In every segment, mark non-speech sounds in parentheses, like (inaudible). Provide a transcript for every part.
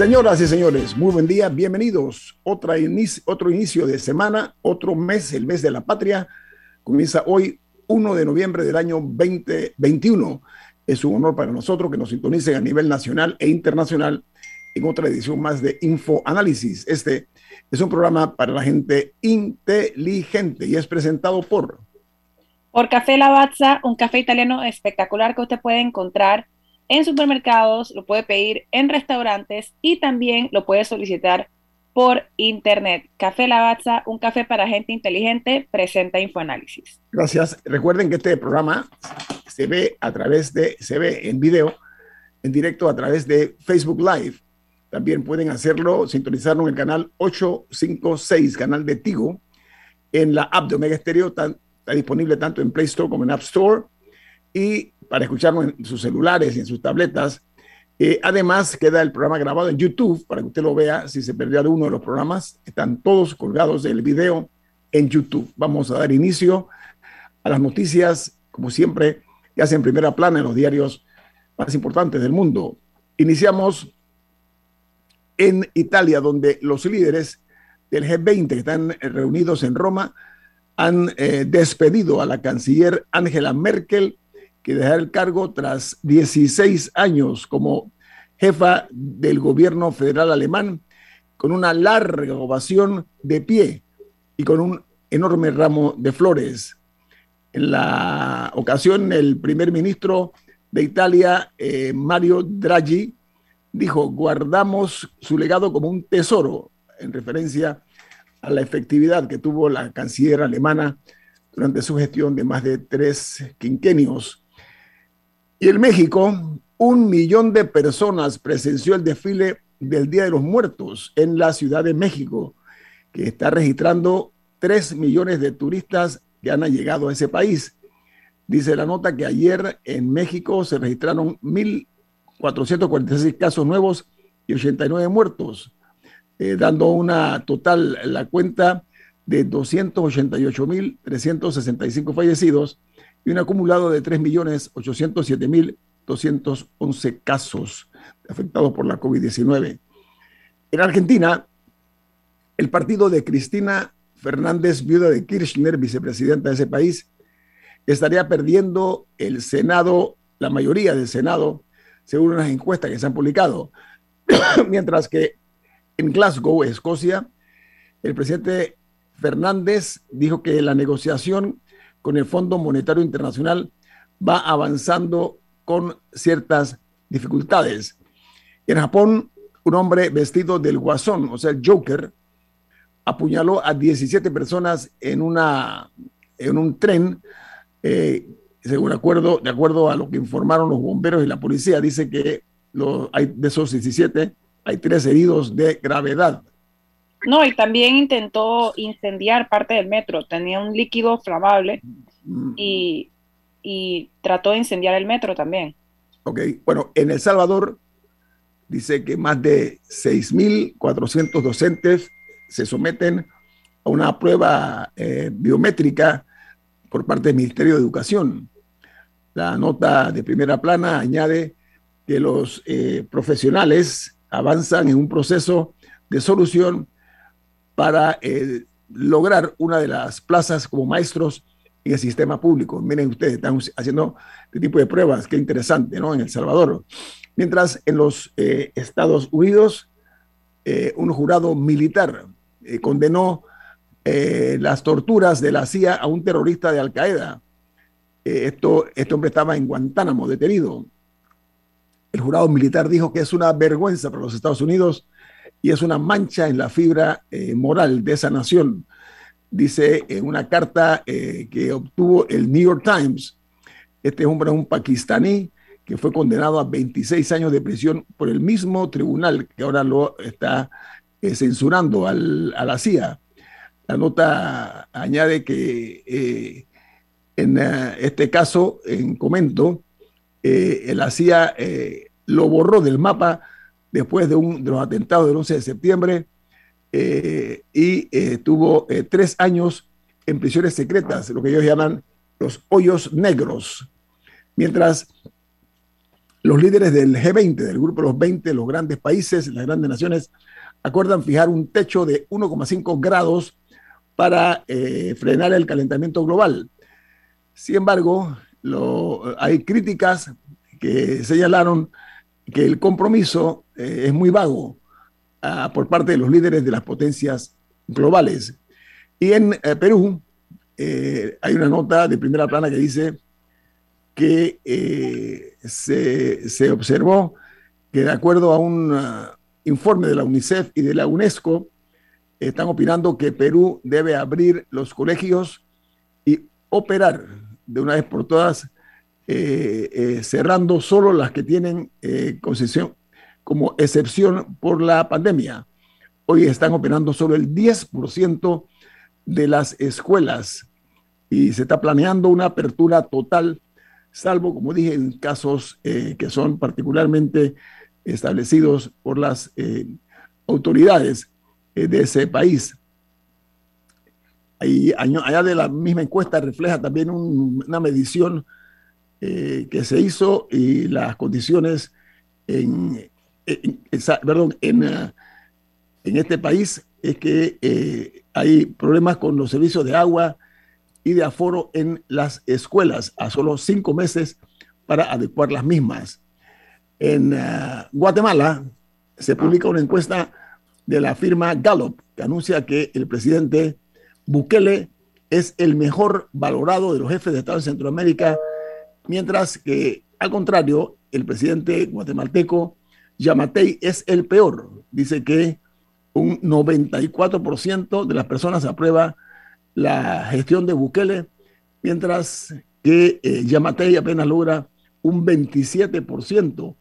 Señoras y señores, muy buen día, bienvenidos. Otro inicio de semana, otro mes, el mes de la patria. Comienza hoy, 1 de noviembre del año 2021. Es un honor para nosotros que nos sintonicen a nivel nacional e internacional en otra edición más de Info Análisis. Este es un programa para la gente inteligente y es presentado por... Por Café Lavazza, un café italiano espectacular que usted puede encontrar en supermercados, lo puede pedir en restaurantes y también lo puede solicitar por internet. Café Lavazza, un café para gente inteligente, presenta Infoanálisis. Gracias. Recuerden que este programa se ve a través de, se ve en video, en directo a través de Facebook Live. También pueden hacerlo, sintonizarlo en el canal 856, canal de Tigo, en la app de Omega Stereo, está disponible tanto en Play Store como en App Store. Y para escucharlo en sus celulares y en sus tabletas. Eh, además, queda el programa grabado en YouTube para que usted lo vea. Si se perdió alguno de los programas, están todos colgados del video en YouTube. Vamos a dar inicio a las noticias, como siempre, que hacen primera plana en los diarios más importantes del mundo. Iniciamos en Italia, donde los líderes del G20 que están reunidos en Roma han eh, despedido a la canciller Angela Merkel dejar el cargo tras 16 años como jefa del gobierno federal alemán, con una larga ovación de pie y con un enorme ramo de flores. En la ocasión, el primer ministro de Italia, eh, Mario Draghi, dijo, guardamos su legado como un tesoro, en referencia a la efectividad que tuvo la canciller alemana durante su gestión de más de tres quinquenios y en México, un millón de personas presenció el desfile del Día de los Muertos en la Ciudad de México, que está registrando tres millones de turistas que han llegado a ese país. Dice la nota que ayer en México se registraron 1.446 casos nuevos y 89 muertos, eh, dando una total, la cuenta de 288.365 fallecidos y un acumulado de 3.807.211 casos afectados por la COVID-19. En Argentina, el partido de Cristina Fernández, viuda de Kirchner, vicepresidenta de ese país, estaría perdiendo el Senado, la mayoría del Senado, según unas encuestas que se han publicado. (coughs) Mientras que en Glasgow, Escocia, el presidente Fernández dijo que la negociación con el Fondo Monetario Internacional va avanzando con ciertas dificultades. En Japón, un hombre vestido del guasón, o sea, el Joker, apuñaló a 17 personas en, una, en un tren, eh, según acuerdo, de acuerdo a lo que informaron los bomberos y la policía, dice que de esos 17 hay tres heridos de gravedad. No, y también intentó incendiar parte del metro. Tenía un líquido flamable mm. y, trató de incendiar el metro también. Ok, bueno, en El Salvador dice que más de 6.400 docentes se someten a una prueba eh, biométrica por parte del Ministerio de Educación. La nota de primera plana añade que los eh, profesionales avanzan en un proceso de solución para eh, lograr una de las plazas como maestros en el sistema público. Miren ustedes, están haciendo este tipo de pruebas, qué interesante, ¿no? En El Salvador. Mientras en los eh, Estados Unidos, un jurado militar condenó las torturas de la CIA a un terrorista de Al Qaeda. esto, este hombre estaba en Guantánamo detenido. El jurado militar dijo que es una vergüenza para los Estados Unidos y es una mancha en la fibra moral de esa nación dice en una carta eh, que obtuvo el New York Times, este hombre es un pakistaní que fue condenado a 26 años de prisión por el mismo tribunal que ahora lo está eh, censurando a la CIA. La nota añade que eh, en este caso, en comento, la CIA lo borró del mapa después de, un, de los atentados del 11 de septiembre eh, y eh, tuvo eh, tres años en prisiones secretas, lo que ellos llaman los hoyos negros. Mientras los líderes del G20, del grupo de los 20, los grandes países, las grandes naciones, acuerdan fijar un techo de 1,5 grados para frenar el calentamiento global. Sin embargo, hay críticas que señalaron que el compromiso es muy vago por parte de los líderes de las potencias globales. Y en eh, Perú eh, hay una nota de primera plana que dice que eh, se, se, observó que de acuerdo a un uh, informe de la UNICEF y de la UNESCO, están opinando que Perú debe abrir los colegios y operar de una vez por todas, cerrando solo las que tienen concesión, como excepción por la pandemia. Hoy están operando solo el 10% de las escuelas y se está planeando una apertura total, salvo, como dije, en casos eh, que son particularmente establecidos por las eh, autoridades eh, de ese país. Ahí, allá de la misma encuesta refleja también una medición que se hizo y las condiciones en, en, perdón, en, eh, en, este país es que eh, hay problemas con los servicios de agua y de aforo en las escuelas a solo cinco meses para adecuar las mismas. En eh, Guatemala se publica una encuesta de la firma Gallup que anuncia que el presidente Bukele es el mejor valorado de los jefes de Estado de Centroamérica, mientras que, al contrario, el presidente guatemalteco Yamatei es el peor. Dice que un 94% de las personas aprueba la gestión de Bukele, mientras que eh, Yamatei apenas logra un 27%.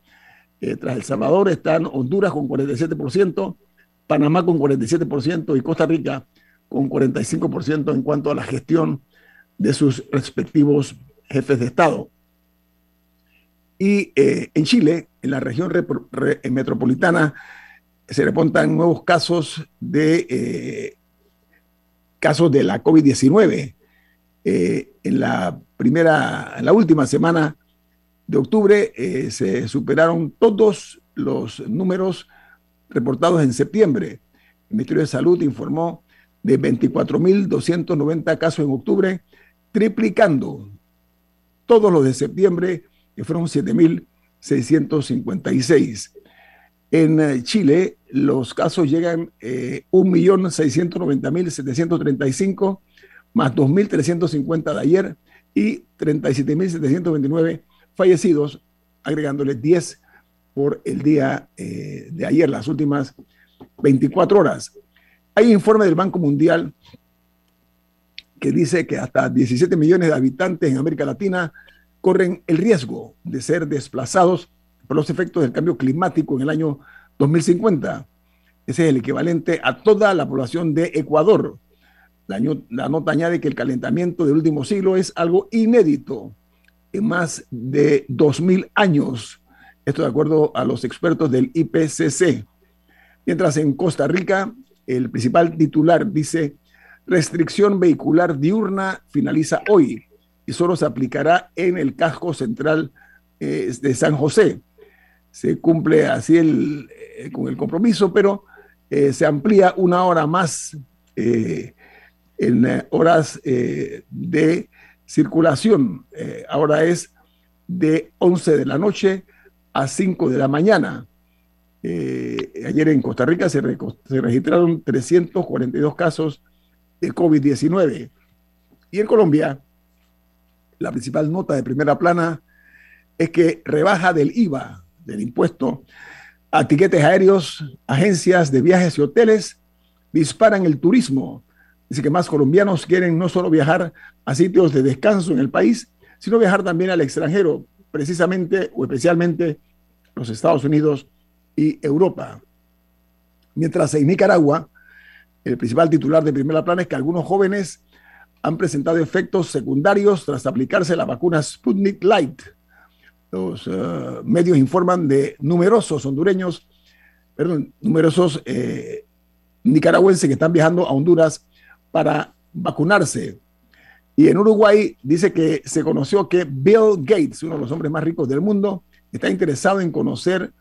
Eh, tras El Salvador están Honduras con 47%, Panamá con 47% y Costa Rica con 45% en cuanto a la gestión de sus respectivos jefes de Estado. Y eh, en Chile, en la región metropolitana, se reportan nuevos casos de eh, casos de la COVID-19. Eh, en la primera, en la última semana de octubre se superaron todos los números reportados en septiembre. El Ministerio de Salud informó de 24.290 casos en octubre, triplicando todos los de septiembre que fueron 7.656. En eh, Chile, los casos llegan eh, 1.690.735, más 2.350 de ayer y 37.729 fallecidos, agregándole 10 por el día eh, de ayer, las últimas 24 horas. Hay informe del Banco Mundial que dice que hasta 17 millones de habitantes en América Latina corren el riesgo de ser desplazados por los efectos del cambio climático en el año 2050. Ese es el equivalente a toda la población de Ecuador. La, nota añade que el calentamiento del último siglo es algo inédito en más de 2.000 años. Esto de acuerdo a los expertos del IPCC. Mientras en Costa Rica, el principal titular dice, restricción vehicular diurna finaliza hoy y solo se aplicará en el casco central eh, de San José. Se cumple así el, eh, con el compromiso, pero eh, se amplía una hora más en horas de circulación. ahora es de 11 de la noche a 5 de la mañana. Ayer en Costa Rica se, se registraron 342 casos de COVID-19. Y en Colombia, la principal nota de primera plana es que rebaja del IVA, del impuesto, a tiquetes aéreos, agencias de viajes y hoteles disparan el turismo. Dice que más colombianos quieren no solo viajar a sitios de descanso en el país, sino viajar también al extranjero, precisamente o especialmente los Estados Unidos y Europa. Mientras en Nicaragua, el principal titular de primera plana es que algunos jóvenes han presentado efectos secundarios tras aplicarse la vacuna Sputnik Light. Los eh, medios informan de numerosos hondureños, perdón, numerosos eh, nicaragüenses que están viajando a Honduras para vacunarse. Y en Uruguay dice que se conoció que Bill Gates, uno de los hombres más ricos del mundo, está interesado en conocer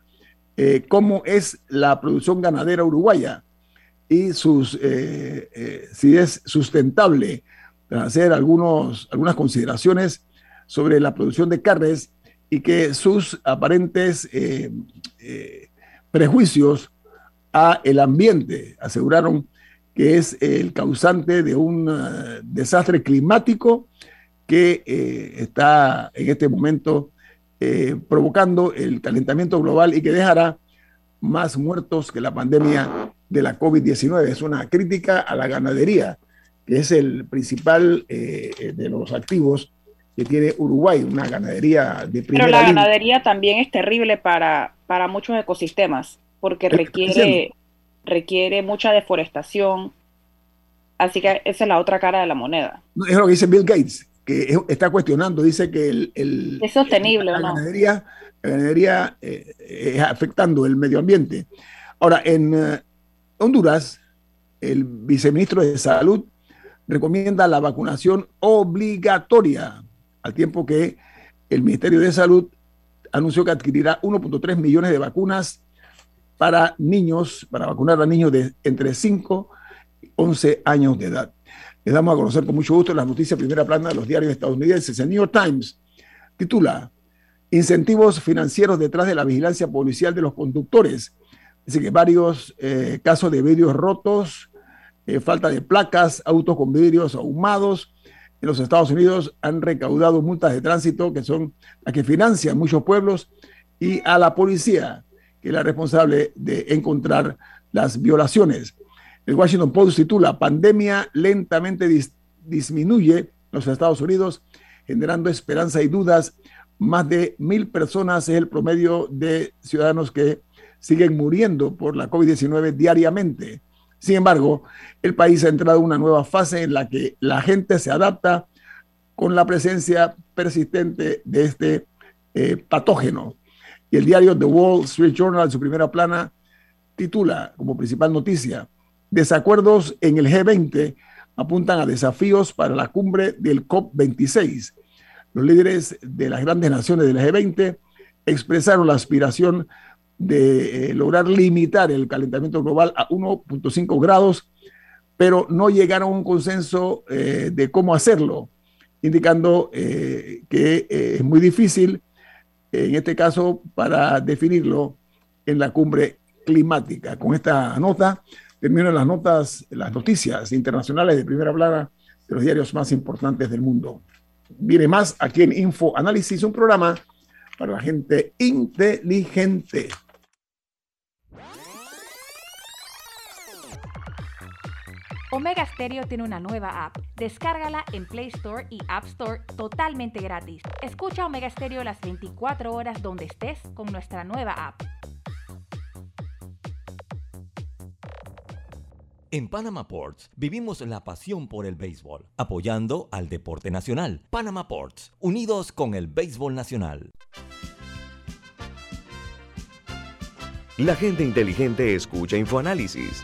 eh, cómo es la producción ganadera uruguaya y sus, si es sustentable hacer algunos, algunas consideraciones sobre la producción de carnes y que sus aparentes eh, eh, prejuicios a el ambiente aseguraron que es el causante de un eh, desastre climático que está en este momento provocando el calentamiento global y que dejará más muertos que la pandemia de la COVID-19. Es una crítica a la ganadería que es el principal eh, eh, de los activos que tiene Uruguay, una ganadería de primera Pero la ganadería también es terrible para, para muchos ecosistemas, porque requiere, requiere mucha deforestación. Así que esa es la otra cara de la moneda. Es lo que dice Bill Gates, que está cuestionando, dice que el, es sostenible, la, ganadería, la ganadería eh, es afectando el medio ambiente. Ahora, en Honduras, el viceministro de Salud recomienda la vacunación obligatoria, al tiempo que el Ministerio de Salud anunció que adquirirá 1.3 millones de vacunas para niños, para vacunar a niños de entre 5 y 11 años de edad. Les damos a conocer con mucho gusto las noticias primera plana de los diarios estadounidenses. El New York Times titula Incentivos financieros detrás de la vigilancia policial de los conductores. Dice que varios eh, casos de vidrios rotos, eh, falta de placas, autos con vidrios ahumados. En los Estados Unidos han recaudado multas de tránsito que son las que financian muchos pueblos y a la policía, que es la responsable de encontrar las violaciones. El Washington Post titula Pandemia lentamente disminuye en los Estados Unidos, generando esperanza y dudas. Más de mil personas es el promedio de ciudadanos que siguen muriendo por la COVID-19 diariamente. Sin embargo, el país ha entrado en una nueva fase en la que la gente se adapta con la presencia persistente de este eh, patógeno. Y el diario The Wall Street Journal, en su primera plana, titula como principal noticia, desacuerdos en el G20 apuntan a desafíos para la cumbre del COP26. Los líderes de las grandes naciones del G20 expresaron la aspiración de eh, lograr limitar el calentamiento global a 1.5 grados, pero no llegaron a un consenso eh, de cómo hacerlo, indicando eh, que es muy difícil, en este caso, para definirlo en la cumbre climática. Con esta nota termino las notas, las noticias internacionales de primera plana de los diarios más importantes del mundo. Viene más aquí en Info Análisis, un programa para la gente inteligente. Omega Stereo tiene una nueva app. Descárgala en Play Store y App Store totalmente gratis. Escucha Omega Stereo las 24 horas donde estés con nuestra nueva app. En Panama Ports vivimos la pasión por el béisbol, apoyando al deporte nacional. Panama Ports, unidos con el béisbol nacional. La gente inteligente escucha InfoAnálisis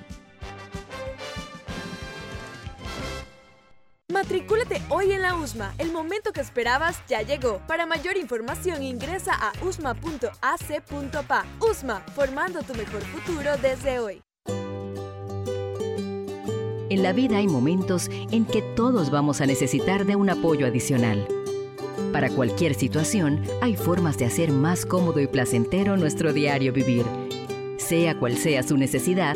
Matricúlate hoy en la USMA. El momento que esperabas ya llegó. Para mayor información ingresa a usma.ac.pa. USMA, formando tu mejor futuro desde hoy. En la vida hay momentos en que todos vamos a necesitar de un apoyo adicional. Para cualquier situación, hay formas de hacer más cómodo y placentero nuestro diario vivir. Sea cual sea su necesidad,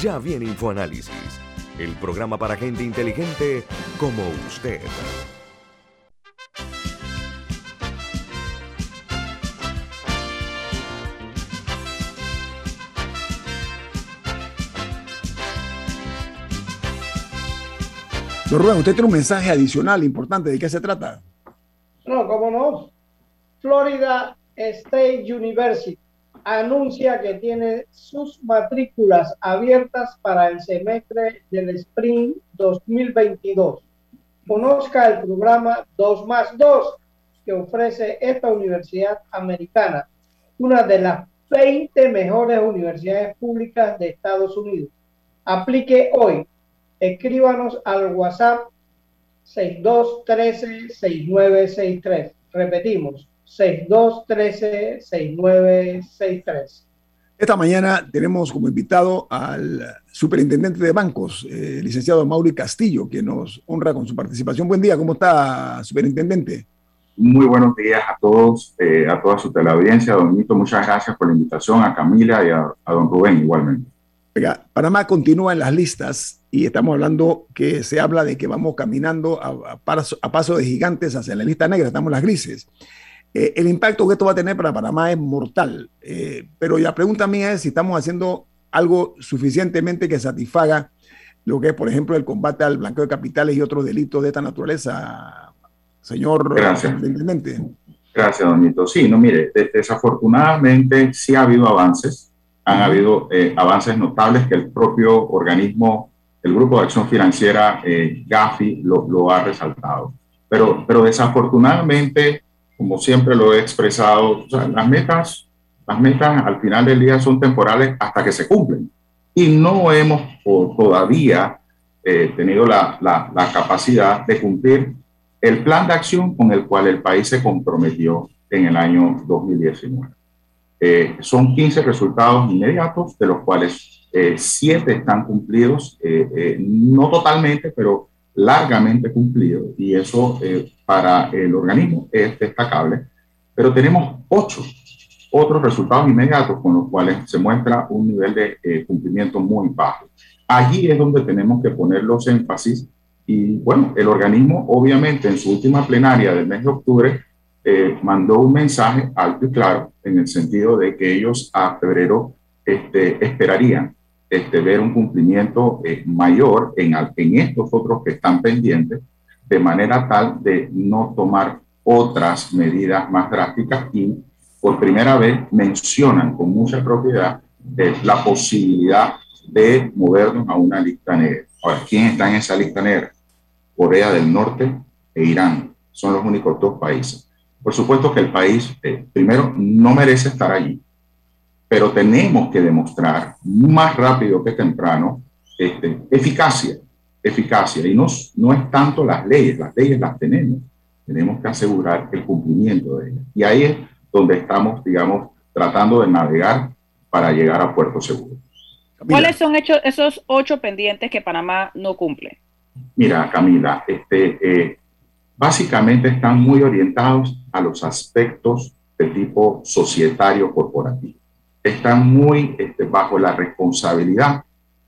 Ya viene InfoAnálisis, el programa para gente inteligente como usted. Don Rubén, usted tiene un mensaje adicional importante. ¿De qué se trata? No, cómo no. Florida State University anuncia que tiene sus matrículas abiertas para el semestre del Spring 2022. Conozca el programa 2 más 2 que ofrece esta universidad americana, una de las 20 mejores universidades públicas de Estados Unidos. Aplique hoy escríbanos al WhatsApp 6213-6963. Repetimos, 6213-6963. Esta mañana tenemos como invitado al superintendente de bancos, eh, licenciado Mauri Castillo, que nos honra con su participación. Buen día, ¿cómo está, superintendente? Muy buenos días a todos, eh, a toda su teleaudiencia. Don Nito, muchas gracias por la invitación, a Camila y a, a don Rubén igualmente. Oiga, Panamá continúa en las listas y estamos hablando que se habla de que vamos caminando a, paso, de gigantes hacia la lista negra, estamos en las grises. Eh, el impacto que esto va a tener para Panamá es mortal, eh, pero la pregunta mía es si estamos haciendo algo suficientemente que satisfaga lo que es, por ejemplo, el combate al blanqueo de capitales y otros delitos de esta naturaleza, señor Gracias. Gracias, don Sí, no, mire, desafortunadamente sí ha habido avances, han habido eh, avances notables que el propio organismo el Grupo de Acción Financiera eh, GAFI lo, ha resaltado. Pero, pero desafortunadamente, como siempre lo he expresado, las, metas, las metas al final del día son temporales hasta que se cumplen. Y no hemos todavía eh, tenido la, la, capacidad de cumplir el plan de acción con el cual el país se comprometió en el año 2019. Eh, son 15 resultados inmediatos, de los cuales eh, siete están cumplidos, eh, eh, no totalmente, pero largamente cumplidos, y eso para el organismo es destacable. Pero tenemos ocho otros resultados inmediatos con los cuales se muestra un nivel de cumplimiento muy bajo. Allí es donde tenemos que poner los énfasis y bueno, el organismo obviamente en su última plenaria del mes de octubre mandó un mensaje alto y claro en el sentido de que ellos a febrero este, esperarían este, ver un cumplimiento eh, mayor en, en estos otros que están pendientes, de manera tal de no tomar otras medidas más drásticas y por primera vez mencionan con mucha propiedad eh, la posibilidad de movernos a una lista negra. Ahora, ¿quién está en esa lista negra? Corea del Norte e Irán. Son los únicos dos países. Por supuesto que el país, eh, primero, no merece estar allí pero tenemos que demostrar más rápido que temprano este, eficacia, eficacia. Y no, no es tanto las leyes, las leyes las tenemos, tenemos que asegurar el cumplimiento de ellas. Y ahí es donde estamos, digamos, tratando de navegar para llegar a puerto seguro. ¿Cuáles son esos ocho pendientes que Panamá no cumple? Mira, Camila, este, eh, básicamente están muy orientados a los aspectos de tipo societario corporativo están muy este, bajo la responsabilidad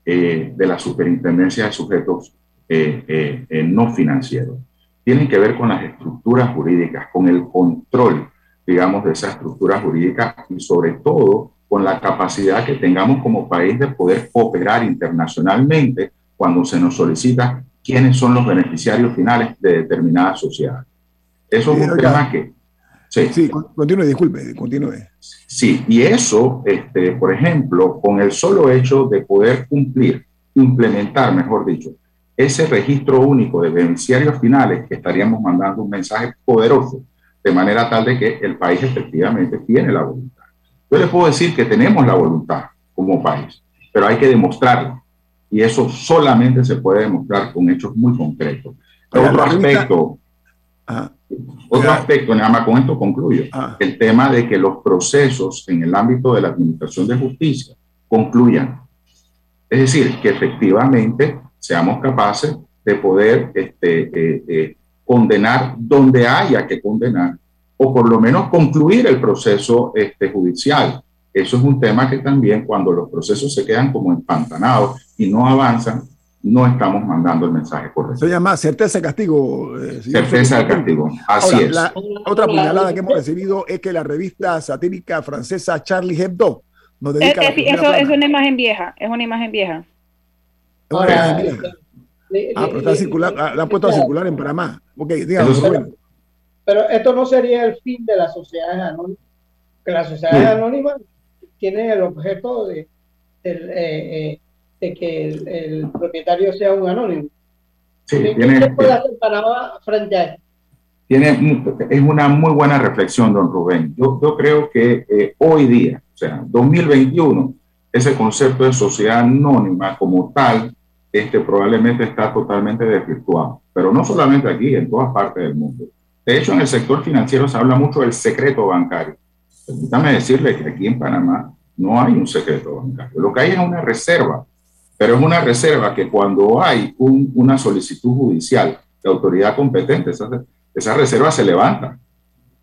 eh, de la superintendencia de sujetos eh, eh, no financieros. Tienen que ver con las estructuras jurídicas, con el control, digamos, de esas estructuras jurídicas y sobre todo con la capacidad que tengamos como país de poder operar internacionalmente cuando se nos solicita quiénes son los beneficiarios finales de determinadas sociedades. Eso es un tema que... Sí, sí continúe, disculpe, continúe. Sí, y eso, este, por ejemplo, con el solo hecho de poder cumplir, implementar, mejor dicho, ese registro único de beneficiarios finales, que estaríamos mandando un mensaje poderoso, de manera tal de que el país efectivamente tiene la voluntad. Yo le puedo decir que tenemos la voluntad como país, pero hay que demostrarlo. Y eso solamente se puede demostrar con hechos muy concretos. Otro aspecto, otro aspecto, nada más con esto concluyo, el tema de que los procesos en el ámbito de la administración de justicia concluyan. Es decir, que efectivamente seamos capaces de poder este, eh, eh, condenar donde haya que condenar o por lo menos concluir el proceso este, judicial. Eso es un tema que también cuando los procesos se quedan como empantanados y no avanzan, no estamos mandando el mensaje correcto. Se llama certeza de castigo. Eh, certeza de castigo, así es. La, otra puñalada que hemos recibido es que la revista satírica francesa Charlie Hebdo nos dedica es, eso es una imagen vieja, es una imagen vieja. Ah, pero está circular, ah, la han puesto a circular en Panamá. Ok, díganos. Pero esto no sería el fin de las sociedades anónimas. Que las sociedades anónimas tienen el objeto de, de, eh, eh, que el, propietario sea un anónimo. Sí, tiene, puede hacer Panamá frente a esto? Tiene, es una muy buena reflexión, don Rubén. Yo, yo creo que eh, hoy día, o sea, 2021, ese concepto de sociedad anónima como tal este, probablemente está totalmente desvirtuado. Pero no solamente aquí, en todas partes del mundo. De hecho, en el sector financiero se habla mucho del secreto bancario. Permítame decirle que aquí en Panamá no hay un secreto bancario. Lo que hay es una reserva, pero es una reserva que cuando hay una solicitud judicial de autoridad competente, esa, esa reserva se levanta.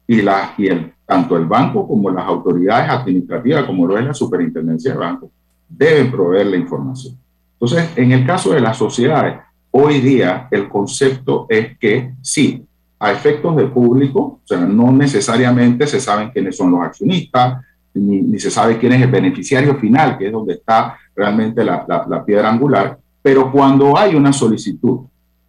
Y, la, y el, tanto el banco como las autoridades administrativas, como lo es la superintendencia de banco, deben proveer la información. Entonces, en el caso de las sociedades, hoy día el concepto es que sí, a efectos de público, o sea, no necesariamente se saben quiénes son los accionistas, ni, se sabe quién es el beneficiario final, que es donde está realmente la, la, piedra angular, pero cuando hay una solicitud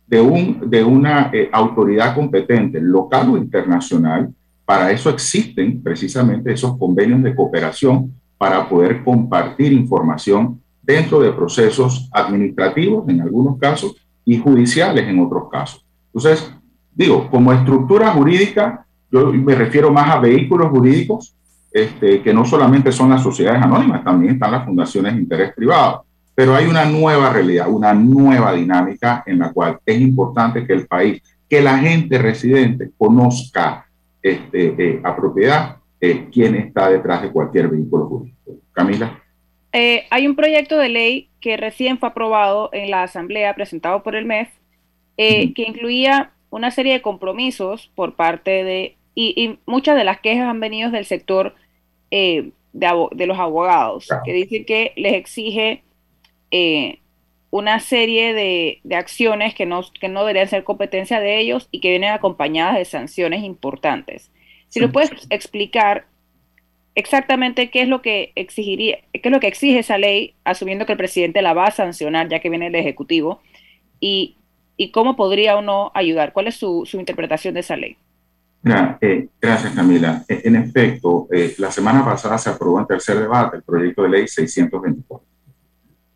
de, un, de una eh, autoridad competente, local o internacional, para eso existen precisamente esos convenios de cooperación para poder compartir información dentro de procesos administrativos en algunos casos y judiciales en otros casos. Entonces, digo, como estructura jurídica, yo me refiero más a vehículos jurídicos, este, que no solamente son las sociedades anónimas, también están las fundaciones de interés privado. Pero hay una nueva realidad, una nueva dinámica en la cual es importante que el país, que la gente residente conozca este, eh, a propiedad eh, quién está detrás de cualquier vehículo jurídico. Camila. Eh, hay un proyecto de ley que recién fue aprobado en la Asamblea, presentado por el MEF, eh, que incluía una serie de compromisos por parte de, y, muchas de las quejas han venido del sector eh, de, los abogados, que dicen que les exige una serie de, de, acciones que no, que no deberían ser competencia de ellos y que vienen acompañadas de sanciones importantes. Si lo puedes explicar exactamente qué es lo que exigiría, qué es lo que exige esa ley, asumiendo que el presidente la va a sancionar ya que viene el Ejecutivo, y, y cómo podría o no ayudar. ¿Cuál es su, su interpretación de esa ley? Eh, gracias, Camila. E, en efecto, eh, la semana pasada se aprobó en tercer debate el proyecto de ley 624.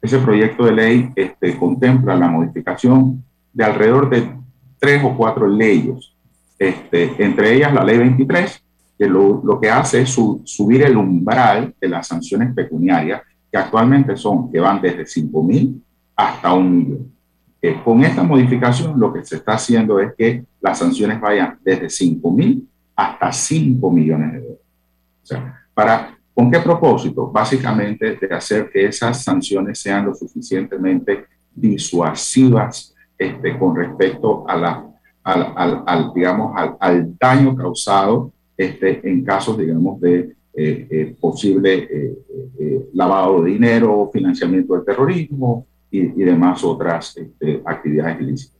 Ese proyecto de ley este, contempla la modificación de alrededor de tres o cuatro leyes, este, entre ellas la ley 23, que lo, que hace es subir el umbral de las sanciones pecuniarias, que actualmente son, que van desde 5 mil hasta un millón. Eh, con esta modificación lo que se está haciendo es que las sanciones vayan desde 5 mil hasta 5 millones de dólares. O sea, para, ¿Con qué propósito? Básicamente de hacer que esas sanciones sean lo suficientemente disuasivas este, con respecto a la, al, digamos, al, daño causado este, en casos, digamos, de eh, eh, posible eh, lavado de dinero, financiamiento del terrorismo y, demás otras este, actividades ilícitas.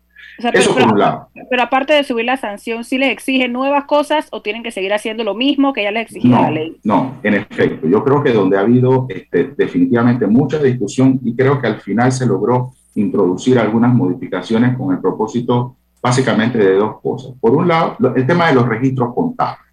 Eso por un lado. Pero aparte de subir la sanción, ¿sí les exige nuevas cosas o tienen que seguir haciendo lo mismo que ya les exigía la ley? No, en efecto. Yo creo que donde ha habido este, definitivamente mucha discusión y creo que al final se logró introducir algunas modificaciones con el propósito básicamente de dos cosas. Por un lado, el tema de los registros contables.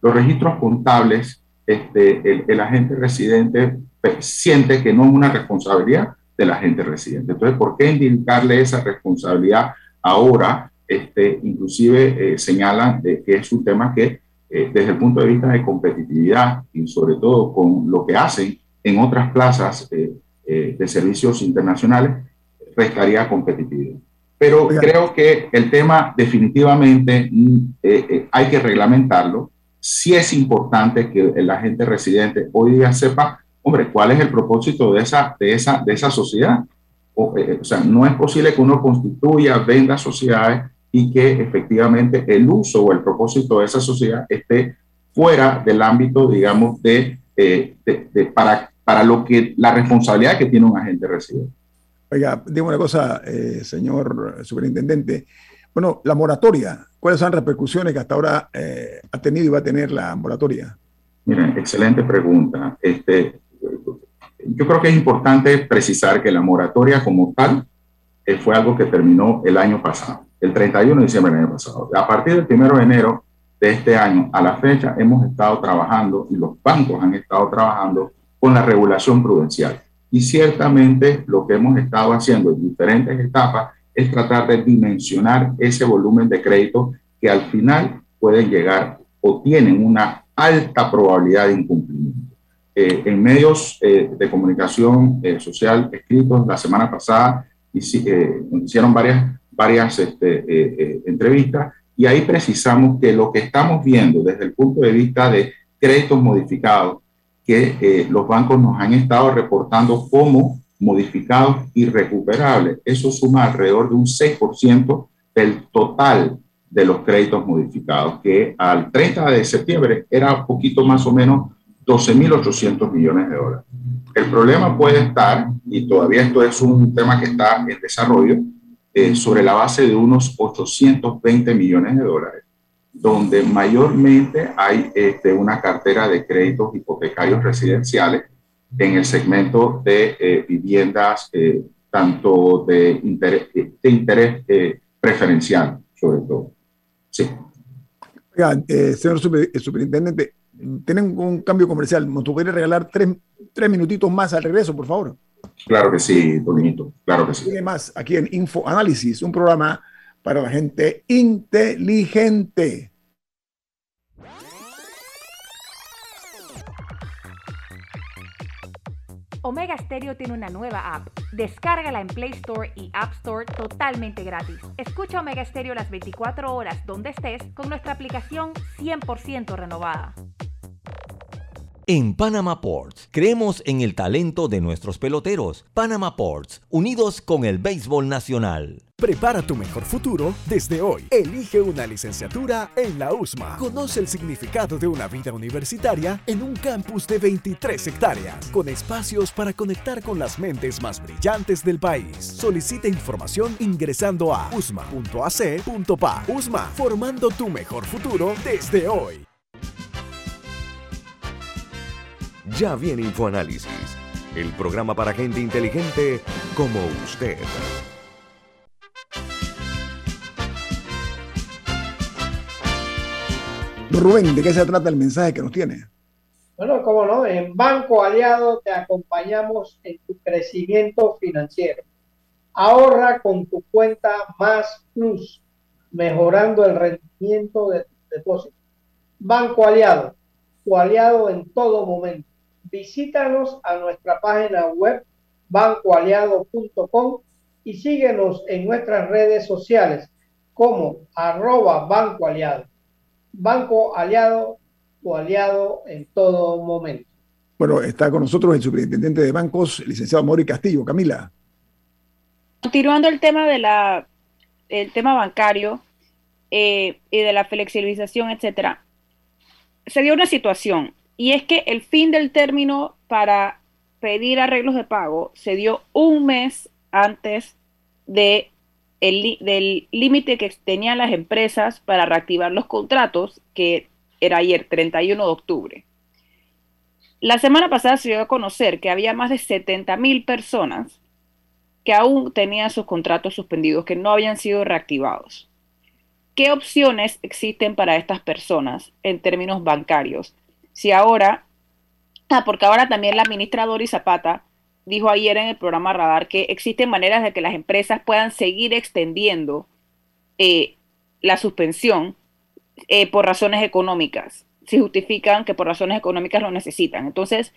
Los registros contables, este, el, agente residente siente que no es una responsabilidad del agente residente. Entonces, ¿por qué indicarle esa responsabilidad ahora? Este, inclusive eh, señalan de que es un tema que eh, desde el punto de vista de competitividad y sobre todo con lo que hacen en otras plazas eh, eh, de servicios internacionales, restaría competitividad. Pero creo que el tema definitivamente mm, hay que reglamentarlo. Sí es importante que el agente residente hoy día sepa, hombre, cuál es el propósito de esa, de esa, de esa sociedad. O, o sea, no es posible que uno constituya, venda sociedades y que efectivamente el uso o el propósito de esa sociedad esté fuera del ámbito, digamos, de, eh, de, para, para lo que la responsabilidad que tiene un agente residente. Oiga, digo una cosa, eh, señor superintendente. Bueno, la moratoria, ¿cuáles son las repercusiones que hasta ahora eh, ha tenido y va a tener la moratoria? Miren, excelente pregunta. Este, yo creo que es importante precisar que la moratoria como tal fue algo que terminó el año pasado el 31 de diciembre del año pasado. A partir del 1 de enero de este año a la fecha hemos estado trabajando y los bancos han estado trabajando con la regulación prudencial. Y ciertamente lo que hemos estado haciendo en diferentes etapas es tratar de dimensionar ese volumen de crédito que al final pueden llegar o tienen una alta probabilidad de incumplimiento. Eh, en medios eh, de comunicación eh, social escritos. La semana pasada hicieron varias varias este, eh, eh, entrevistas. Y ahí precisamos que lo que estamos viendo desde el punto de vista de créditos modificados, que eh, los bancos nos han estado reportando como modificados y recuperables, eso suma alrededor de un 6% del total de los créditos modificados, que al 30 de septiembre era poquito más o menos 12.800 millones de dólares. El problema puede estar, y todavía esto es un tema que está en desarrollo, eh, sobre la base de unos 820 millones de dólares, donde mayormente hay este, una cartera de créditos hipotecarios residenciales en el segmento de eh, viviendas eh, tanto de interés, preferencial, sobre todo. Sí. Señor superintendente, tienen un cambio comercial. ¿Nos podría regalar tres, tres minutitos más al regreso, por favor? Claro que sí, Toninito, claro que sí. Tiene más aquí en Info Análisis, un programa para la gente inteligente. Omega Stereo tiene una nueva app. Descárgala en Play Store y App Store totalmente gratis. Escucha Omega Stereo las 24 horas donde estés con nuestra aplicación 100% renovada. En Panama Ports, creemos en el talento de nuestros peloteros. Panama Ports, unidos con el béisbol nacional. Prepara tu mejor futuro desde hoy. Elige una licenciatura en la USMA. Conoce el significado de una vida universitaria en un campus de 23 hectáreas, con espacios para conectar con las mentes más brillantes del país. Solicita información ingresando a usma.ac.pa. USMA, formando tu mejor futuro desde hoy. Ya viene InfoAnálisis, el programa para gente inteligente como usted. Rubén, ¿de qué se trata el mensaje que nos tiene? Bueno, cómo no, en Banco Aliado te acompañamos en tu crecimiento financiero. Ahorra con tu cuenta Más Plus, mejorando el rendimiento de tu depósito. Banco Aliado, tu aliado en todo momento visítanos a nuestra página web bancoaliado.com y síguenos en nuestras redes sociales como arroba Banco Aliado. Banco Aliado, tu aliado en todo momento. Bueno, está con nosotros el superintendente de bancos, licenciado Mori Castillo. Camila. Continuando el tema de la el tema bancario eh, y de la flexibilización, etcétera, se dio una situación y es que el fin del término para pedir arreglos de pago se dio un mes antes de del límite que tenían las empresas para reactivar los contratos, que era ayer, 31 de octubre. La semana pasada se dio a conocer que había más de 70 mil personas que aún tenían sus contratos suspendidos, que no habían sido reactivados. ¿Qué opciones existen para estas personas en términos bancarios? Si ahora, ah, porque ahora también la ministra Doris Zapata dijo ayer en el programa Radar que existen maneras de que las empresas puedan seguir extendiendo eh, la suspensión eh, por razones económicas, si justifican que por razones económicas lo necesitan. Entonces,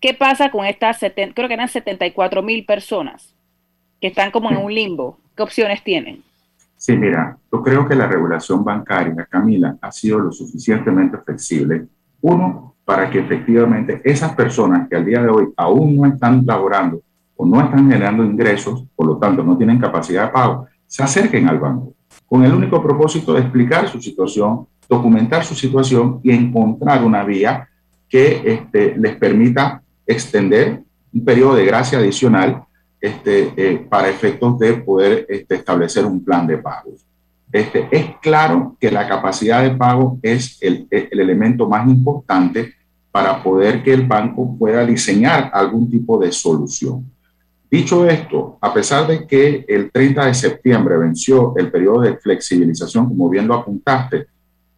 ¿qué pasa con estas, creo que eran 74 mil personas que están como en un limbo? ¿Qué opciones tienen? Sí, mira, yo creo que la regulación bancaria, Camila, ha sido lo suficientemente flexible. Uno, para que efectivamente esas personas que al día de hoy aún no están laborando o no están generando ingresos, por lo tanto no tienen capacidad de pago, se acerquen al banco con el único propósito de explicar su situación, documentar su situación y encontrar una vía que este, les permita extender un periodo de gracia adicional este, eh, para efectos de poder este, establecer un plan de pagos. Es claro que la capacidad de pago es el, elemento más importante para poder que el banco pueda diseñar algún tipo de solución. Dicho esto, a pesar de que el 30 de septiembre venció el periodo de flexibilización, como bien lo apuntaste,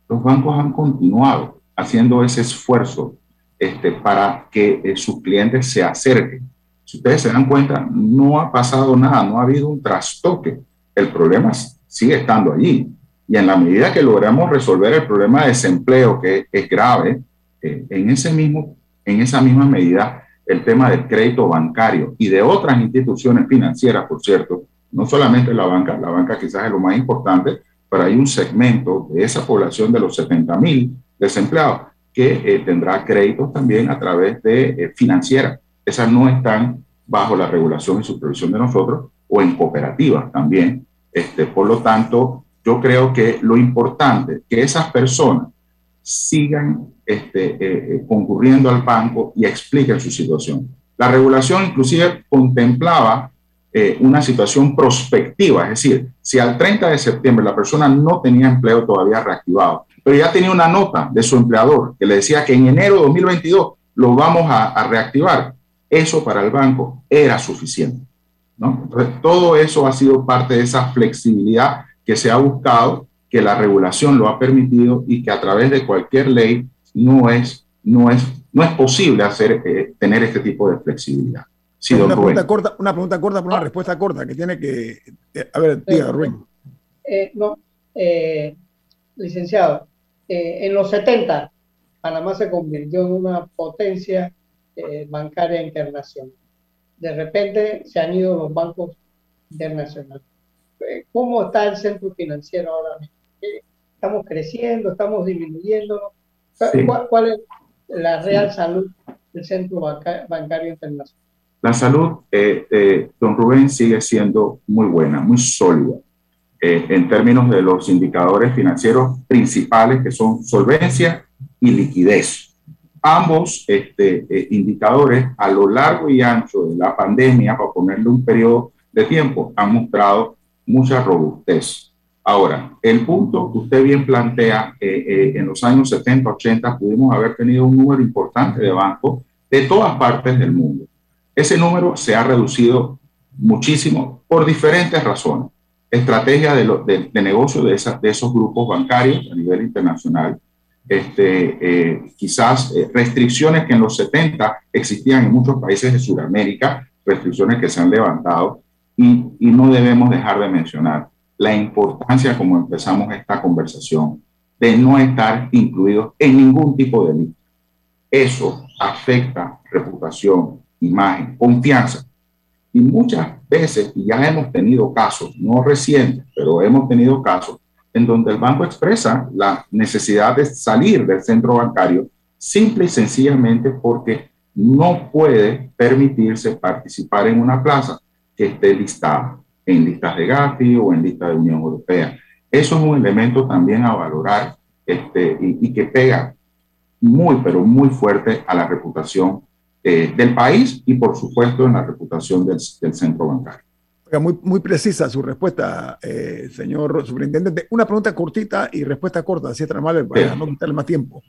los bancos han continuado haciendo ese esfuerzo este, para que eh, sus clientes se acerquen si ustedes se dan cuenta, no ha pasado nada, no ha habido un trastoque. El problema sigue estando allí. Y en la medida que logramos resolver el problema de desempleo, que es grave, eh, en, ese mismo, en esa misma medida, el tema del crédito bancario y de otras instituciones financieras, por cierto, no solamente la banca, la banca quizás es lo más importante, pero hay un segmento de esa población de los 70 mil desempleados que eh, tendrá créditos también a través de eh, financieras esas no están bajo la regulación y supervisión de nosotros o en cooperativas también. Este, por lo tanto, yo creo que lo importante es que esas personas sigan este, eh, eh, concurriendo al banco y expliquen su situación. La regulación inclusive contemplaba eh, una situación prospectiva, es decir, si al 30 de septiembre la persona no tenía empleo todavía reactivado, pero ya tenía una nota de su empleador que le decía que en enero de 2022 lo vamos a, a reactivar, eso para el banco era suficiente. ¿no? Entonces, todo eso ha sido parte de esa flexibilidad que se ha buscado, que la regulación lo ha permitido y que a través de cualquier ley no es, no es, no es posible hacer, eh, tener este tipo de flexibilidad. una, pregunta corta, una pregunta corta por una respuesta corta que tiene que... Eh, a ver, diga, Rubén. Eh, no, licenciado, en los 70 Panamá se convirtió en una potencia eh, bancaria internacional. De repente se han ido los bancos internacionales. ¿Cómo está el centro financiero ahora mismo? ¿Estamos creciendo? ¿Estamos disminuyendo? ¿Cuál, es la real salud del centro bancario internacional? La salud, eh, don Rubén, sigue siendo muy buena, muy sólida. en términos de los indicadores financieros principales que son solvencia y liquidez ambos este, eh, indicadores a lo largo y ancho de la pandemia, para ponerle un periodo de tiempo, han mostrado mucha robustez. Ahora, el punto que usted bien plantea, eh, eh, en los años 70, 80 pudimos haber tenido un número importante de bancos de todas partes del mundo. Ese número se ha reducido muchísimo por diferentes razones. Estrategia de, de, de negocio de, esas, de esos grupos bancarios a nivel internacional, este, eh, quizás eh, restricciones que en los 70 existían en muchos países de Sudamérica, restricciones que se han levantado y, y no debemos dejar de mencionar la importancia, como empezamos esta conversación, de no estar incluidos en ningún tipo de delito. Eso afecta reputación, imagen, confianza. Y muchas veces, y ya hemos tenido casos, no recientes, pero hemos tenido casos en donde el banco expresa la necesidad de salir del centro bancario simple y sencillamente porque no puede permitirse participar en una plaza que esté listada en listas de Gafi o en listas de Unión Europea. Eso es un elemento también a valorar este, y, que pega muy, pero muy fuerte a la reputación eh, del país y por supuesto en la reputación del centro bancario. Muy, muy precisa su respuesta, eh, señor superintendente. Una pregunta cortita y respuesta corta, si es tan amable, para no quitarle más tiempo.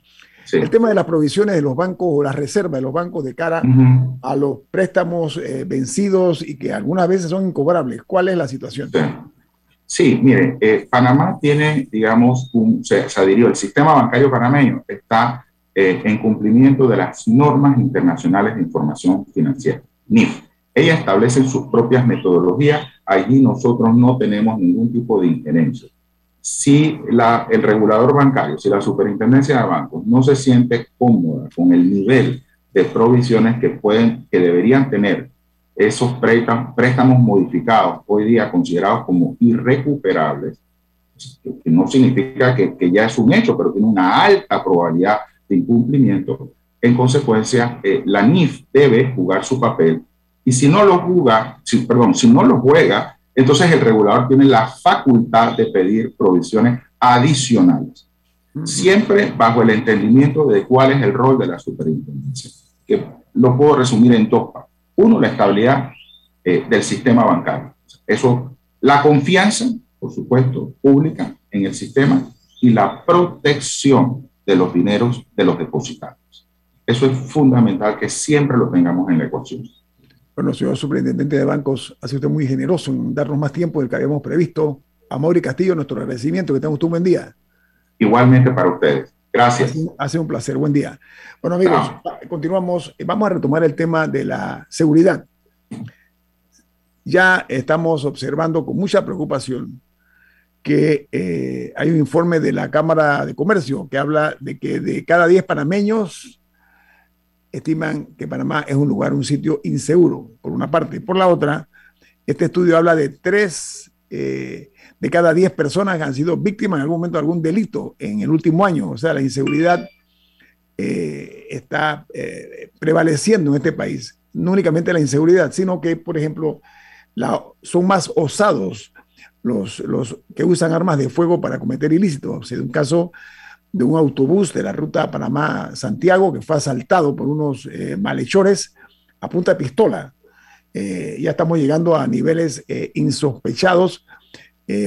El tema de las provisiones de los bancos o las reservas de los bancos de cara a los préstamos eh, vencidos y que algunas veces son incobrables. ¿Cuál es la situación? Sí, mire, eh, Panamá tiene, digamos, un, se, se, adhirió, el sistema bancario panameño está eh, en cumplimiento de las normas internacionales de información financiera, NIF. Ella establece sus propias metodologías, allí nosotros no tenemos ningún tipo de injerencia. Si el regulador bancario, si la superintendencia de bancos no se siente cómoda con el nivel de provisiones que pueden, que deberían tener esos préstamos, modificados, hoy día considerados como irrecuperables, que no significa que, ya es un hecho, pero tiene una alta probabilidad de incumplimiento. En consecuencia, eh, la NIF debe jugar su papel y si no lo juega, perdón, si no lo juega, entonces el regulador tiene la facultad de pedir provisiones adicionales, siempre bajo el entendimiento de cuál es el rol de la superintendencia, que lo puedo resumir en dos partes. Uno, la estabilidad eh, del sistema bancario. Eso, la confianza, por supuesto, pública en el sistema y la protección de los dineros de los depositarios. Eso es fundamental que siempre lo tengamos en la ecuación. Bueno, señor superintendente de bancos, ha sido usted muy generoso en darnos más tiempo del que habíamos previsto. A Mauri Castillo, nuestro agradecimiento, que tenga usted un buen día. Igualmente para ustedes. Gracias. Ha sido un placer. Buen día. Bueno, amigos, continuamos. Vamos a retomar el tema de la seguridad. Ya estamos observando con mucha preocupación que eh, hay un informe de la Cámara de Comercio que habla de que de cada 10 panameños estiman que Panamá es un lugar, un sitio inseguro, por una parte. Por la otra, este estudio habla de tres eh, de cada diez personas que han sido víctimas en algún momento de algún delito en el último año. O sea, la inseguridad eh, está eh, prevaleciendo en este país. No únicamente la inseguridad, sino que, por ejemplo, son más osados los, los que usan armas de fuego para cometer ilícitos. O sea, un caso de un autobús de la ruta Panamá-Santiago que fue asaltado por unos eh, malhechores a punta de pistola. Eh, ya estamos llegando a niveles eh, insospechados.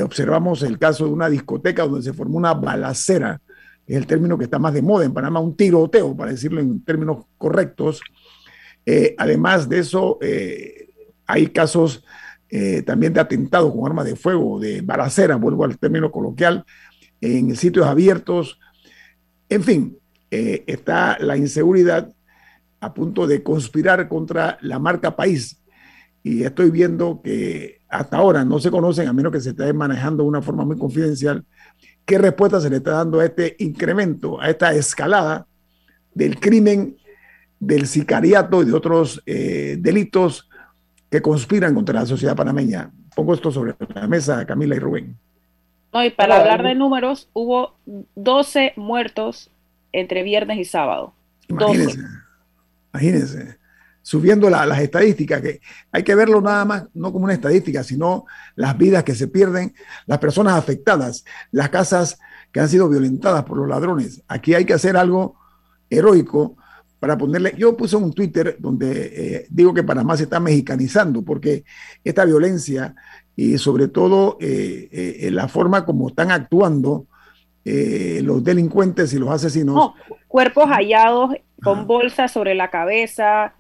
observamos el caso de una discoteca donde se formó una balacera, es el término que está más de moda en Panamá, un tiroteo, para decirlo en términos correctos. además de eso, hay casos también de atentados con armas de fuego, de balacera, vuelvo al término coloquial, en sitios abiertos, en fin, eh, está la inseguridad a punto de conspirar contra la marca país. Y estoy viendo que hasta ahora no se conocen, a menos que se esté manejando de una forma muy confidencial, qué respuesta se le está dando a este incremento, a esta escalada del crimen, del sicariato y de otros eh, delitos que conspiran contra la sociedad panameña. Pongo esto sobre la mesa, Camila y Rubén. No, y para hablar de números, hubo 12 muertos entre viernes y sábado. Imagínense, imagínense subiendo las estadísticas, que hay que verlo nada más, no como una estadística, sino las vidas que se pierden, las personas afectadas, las casas que han sido violentadas por los ladrones. Aquí hay que hacer algo heroico para ponerle, yo puse un Twitter donde eh, digo que Panamá se está mexicanizando, porque esta violencia y sobre todo eh, eh, la forma como están actuando eh, los delincuentes y los asesinos. cuerpos hallados con bolsas sobre la cabeza.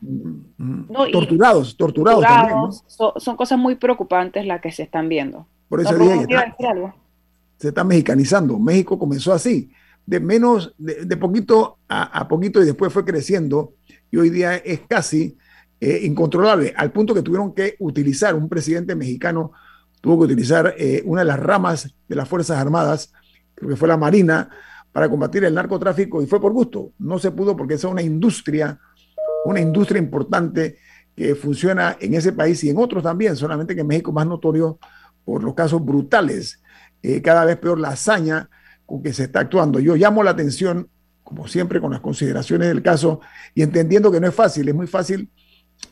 torturados, torturados. son cosas muy preocupantes las que se están viendo. Por eso se está mexicanizando. México comenzó así, de menos, de, poquito a, a, poquito y después fue creciendo y hoy día es casi incontrolable, al punto que tuvieron que utilizar un presidente mexicano tuvo que utilizar eh, una de las ramas de las Fuerzas Armadas, creo que fue la Marina, para combatir el narcotráfico y fue por gusto. No se pudo porque es una industria, una industria importante que funciona en ese país y en otros también, solamente que en México más notorio por los casos brutales, eh, cada vez peor la hazaña con que se está actuando. Yo llamo la atención, como siempre, con las consideraciones del caso y entendiendo que no es fácil, es muy fácil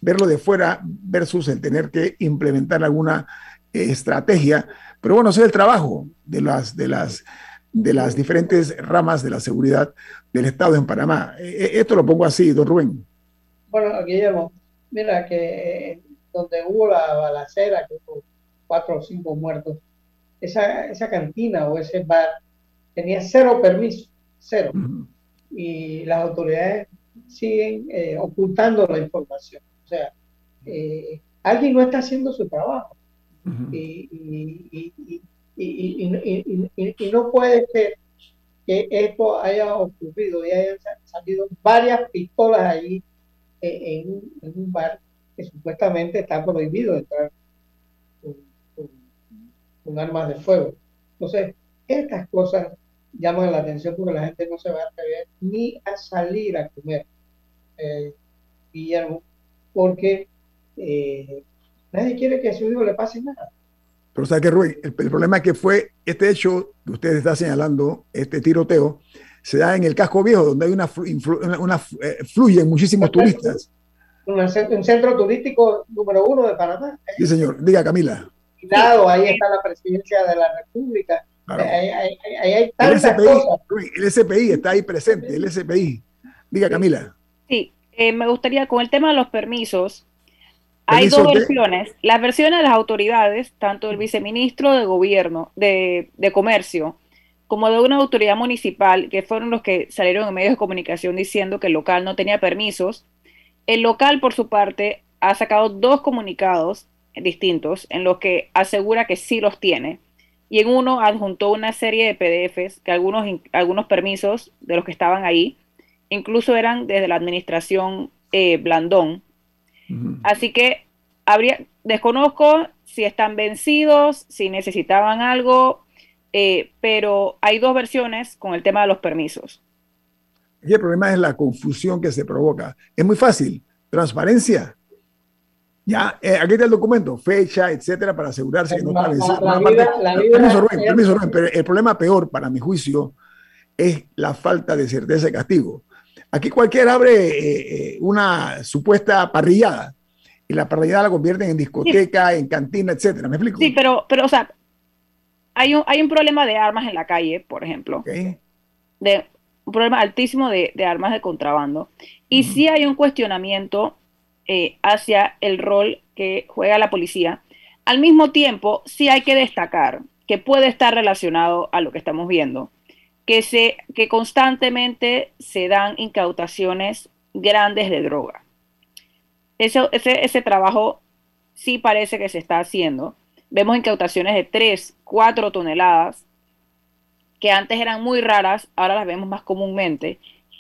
verlo de fuera versus el tener que implementar alguna estrategia, pero bueno, es el trabajo de las, de las, de las diferentes ramas de la seguridad del Estado en Panamá. E, e, esto lo pongo así, don Rubén. Bueno, Guillermo, mira que donde hubo la balacera, que hubo cuatro o cinco muertos, esa, esa cantina o ese bar tenía cero permiso, cero. y las autoridades siguen eh, ocultando la información. O sea, eh, alguien no está haciendo su trabajo. Y, y, no puede ser que esto haya ocurrido y hayan salido varias pistolas allí en, un bar que supuestamente está prohibido entrar con, armas de fuego. Entonces, estas cosas llaman la atención porque la gente no se va a atrever ni a salir a comer, eh, Guillermo, porque eh, nadie quiere que a su hijo le pase nada. Pero sabe que Rui, el, problema es que fue este hecho que usted está señalando, este tiroteo, se da en el casco viejo, donde hay una, una, eh, fluyen muchísimos turistas. Un, centro turístico número uno de Panamá. Sí, señor. Diga, Camila. ahí está la presidencia de la República. Ahí, hay tantas el SPI, cosas. el SPI está ahí presente, el SPI. Diga, Camila. Sí, eh, me gustaría, con el tema de los permisos, hay dos versiones. Las versiones de las autoridades, tanto del viceministro de gobierno, de, comercio, como de una autoridad municipal, que fueron los que salieron en medios de comunicación diciendo que el local no tenía permisos. El local, por su parte, ha sacado dos comunicados distintos en los que asegura que sí los tiene. Y en uno adjuntó una serie de PDFs, que algunos, algunos permisos de los que estaban ahí, incluso eran desde la administración eh, Blandón, Así que habría, desconozco si están vencidos, si necesitaban algo, eh, pero hay dos versiones con el tema de los permisos. Y el problema es la confusión que se provoca. Es muy fácil. Transparencia. Ya, eh, aquí está el documento, fecha, etcétera, para asegurarse que no está vencido. Permiso, pero el problema peor, para mi juicio, es la falta de certeza de castigo. Aquí cualquiera abre eh, eh, una supuesta parrillada y la parrillada la convierten en discoteca, en cantina, etcétera. ¿Me explico? Sí, pero, pero o sea, hay un, hay un problema de armas en la calle, por ejemplo. De, un problema altísimo de, armas de contrabando. Y sí hay un cuestionamiento eh, hacia el rol que juega la policía. Al mismo tiempo, sí hay que destacar que puede estar relacionado a lo que estamos viendo que, se, que constantemente se dan incautaciones grandes de droga. Eso, ese, ese trabajo sí parece que se está haciendo. Vemos incautaciones de 3, 4 toneladas, que antes eran muy raras, ahora las vemos más comúnmente.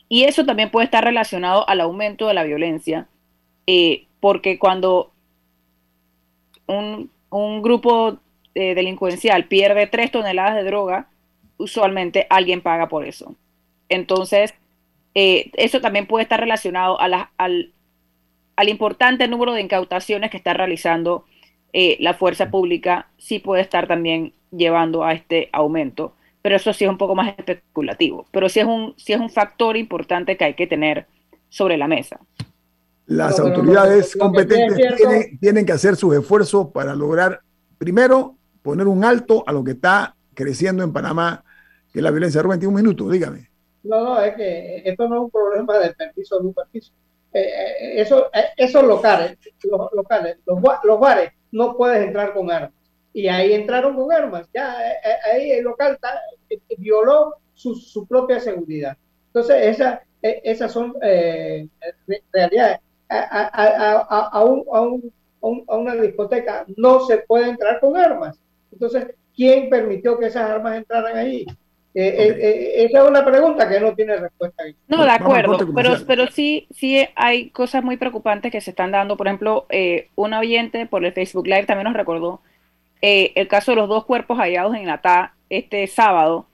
Y eso también puede estar relacionado al aumento de la violencia, eh, porque cuando un, un grupo eh, delincuencial pierde 3 toneladas de droga, usualmente alguien paga por eso. Entonces, eh, eso también puede estar relacionado a al, importante número de incautaciones que está realizando eh, la fuerza pública, sí puede estar también llevando a este aumento. Pero eso sí es un poco más especulativo. Pero sí es un, sí es un factor importante que hay que tener sobre la mesa. Las autoridades competentes tienen, tienen que hacer sus esfuerzos para lograr, primero, poner un alto a lo que está creciendo en Panamá, que la violencia. Rubén, un minuto, dígame. No, no, es que esto no es un problema de permiso o no permiso. Eh, eh, eso, eh, esos locales, los, locales los, bares, no puedes entrar con armas. Y ahí entraron con armas. Ya ahí el local violó su, su, propia seguridad. Entonces, esa, esas son realidades. A, a, a, a, un, un, a una discoteca no se puede entrar con armas. Entonces, ¿quién permitió que esas armas entraran ahí? Eh, eh, eh, esa es una pregunta que no tiene respuesta. No, de acuerdo, pero, pero sí, sí hay cosas muy preocupantes que se están dando. Por ejemplo, un oyente por el Facebook Live también nos recordó el caso de los dos cuerpos hallados en Natá este sábado,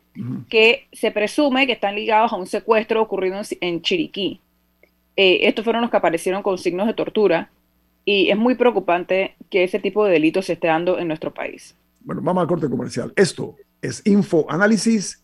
que se presume que están ligados a un secuestro ocurrido en, en Chiriquí. estos fueron los que aparecieron con signos de tortura y es muy preocupante que ese tipo de delitos se esté dando en nuestro país. Bueno, vamos al corte comercial. Esto es Info Análisis,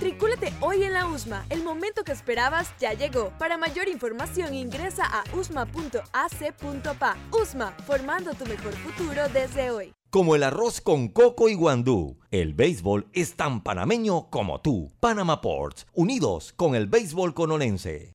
Matricúlate hoy en la USMA. El momento que esperabas ya llegó. Para mayor información ingresa a usma.ac.pa. USMA, formando tu mejor futuro desde hoy. Como el arroz con coco y guandú, el béisbol es tan panameño como tú. Panama Ports, unidos con el béisbol conolense.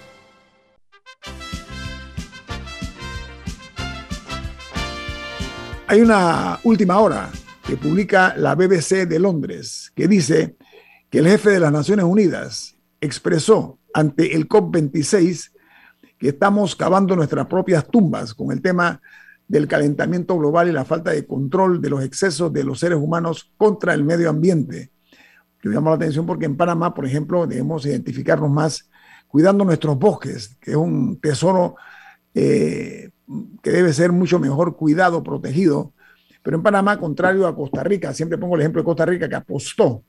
Hay una última hora que publica la BBC de Londres que dice que el jefe de las Naciones Unidas expresó ante el COP26 que estamos cavando nuestras propias tumbas con el tema del calentamiento global y la falta de control de los excesos de los seres humanos contra el medio ambiente. Yo llamo la atención porque en Panamá, por ejemplo, debemos identificarnos más cuidando nuestros bosques, que es un tesoro eh, que debe ser mucho mejor cuidado, protegido. Pero en Panamá, contrario a Costa Rica, siempre pongo el ejemplo de Costa Rica, que apostó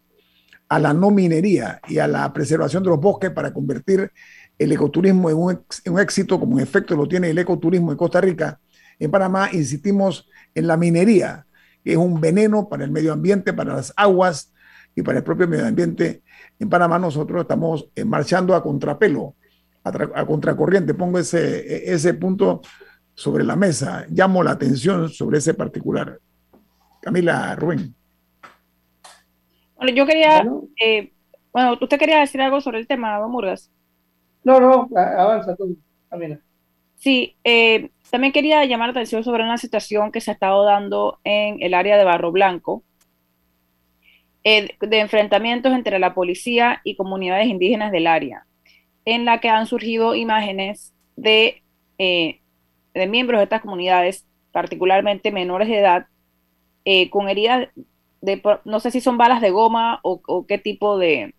a la no minería y a la preservación de los bosques para convertir el ecoturismo en un, éxito, como en efecto lo tiene el ecoturismo en Costa Rica. En Panamá insistimos en la minería, que es un veneno para el medio ambiente, para las aguas y para el propio medio ambiente. En Panamá nosotros estamos eh, marchando a contrapelo, a, a contracorriente. Pongo ese, ese punto sobre la mesa. Llamo la atención sobre ese particular. Camila Rubén. Bueno, yo quería, bueno, eh, bueno usted quería decir algo sobre el tema, don Murgas. No, no, avanza tú, Camila. Sí, eh, también quería llamar la atención sobre una situación que se ha estado dando en el área de Barro Blanco, eh, de enfrentamientos entre la policía y comunidades indígenas del área, en la que han surgido imágenes de, eh, de miembros de estas comunidades, particularmente menores de edad, eh, con heridas de, no sé si son balas de goma o, qué tipo de,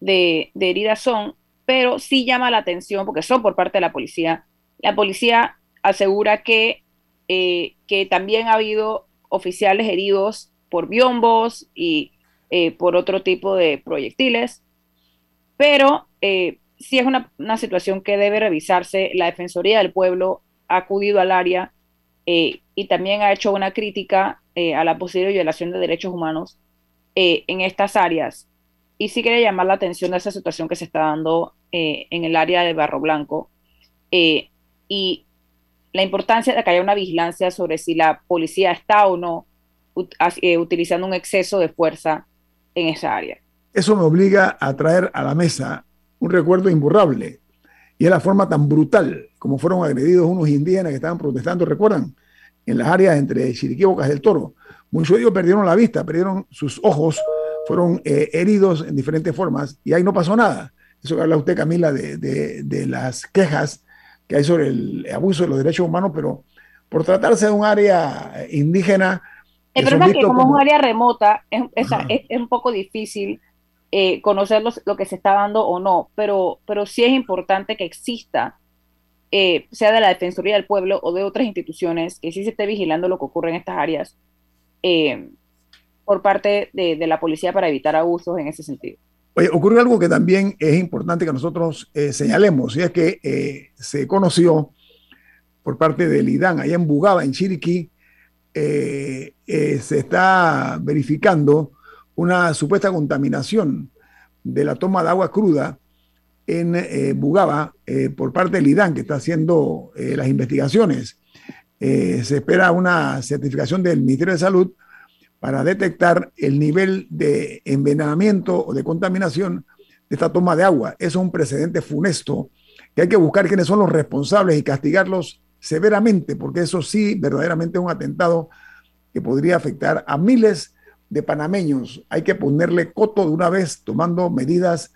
de, heridas son, pero sí llama la atención porque son por parte de la policía. La policía asegura que, eh, que también ha habido oficiales heridos por biombos y eh, por otro tipo de proyectiles, pero sí es una, una, situación que debe revisarse. La Defensoría del Pueblo ha acudido al área eh, y también ha hecho una crítica a la posible violación de derechos humanos en estas áreas y sí quería llamar la atención de esa situación que se está dando eh, en el área de Barro Blanco eh, y la importancia de que haya una vigilancia sobre si la policía está o no ut eh, utilizando un exceso de fuerza en esa área. Eso me obliga a traer a la mesa un recuerdo imborrable y es la forma tan brutal como fueron agredidos unos indígenas que estaban protestando, ¿recuerdan? En las áreas entre Chiriquí y Bocas del Toro. Muchos de ellos perdieron la vista, perdieron sus ojos fueron eh, heridos en diferentes formas y ahí no pasó nada. Eso que habla usted, Camila, de, de, de, las quejas que hay sobre el abuso de los derechos humanos, pero por tratarse de un área indígena... El problema es que como, como, es un área remota, es, es, es, es un poco difícil eh, conocer los, lo que se está dando o no, pero, pero sí es importante que exista, eh, sea de la Defensoría del Pueblo o de otras instituciones, que sí se esté vigilando lo que ocurre en estas áreas. Eh, por parte de, de la policía para evitar abusos en ese sentido. Oye, ocurrió algo que también es importante que nosotros eh, señalemos, y es que se conoció por parte del IDAN, allá en Bugaba, en Chiriquí, se está verificando una supuesta contaminación de la toma de agua cruda en Bugaba por parte del IDAN, que está haciendo las investigaciones. se espera una certificación del Ministerio de Salud para detectar el nivel de envenenamiento o de contaminación de esta toma de agua. Eso es un precedente funesto que hay que buscar quiénes son los responsables y castigarlos severamente, porque eso sí verdaderamente es un atentado que podría afectar a miles de panameños. Hay que ponerle coto de una vez, tomando medidas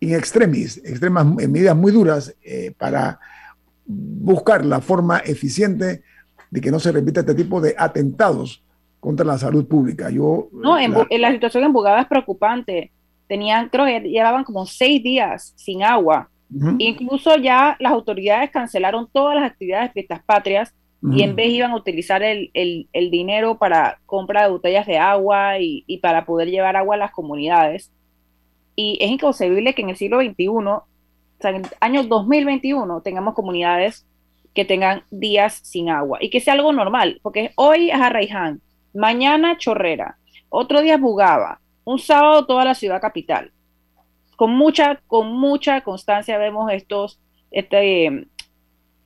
in extremis, extremas, eh, medidas muy duras eh, para buscar la forma eficiente de que no se repita este tipo de atentados contra la salud pública. Yo, no, en, la, situación en Bugaba es preocupante. Tenían, creo que llevaban como seis días sin agua. Incluso ya las autoridades cancelaron todas las actividades de fiestas patrias y en vez iban a utilizar el, el, dinero para compra de botellas de agua y, y, para poder llevar agua a las comunidades. Y es inconcebible que en el siglo XXI, o sea, en el año 2021, tengamos comunidades que tengan días sin agua y que sea algo normal, porque hoy es Arraiján, mañana Chorrera, otro día Bugaba, un sábado toda la ciudad capital. Con mucha, con mucha constancia vemos estos, este,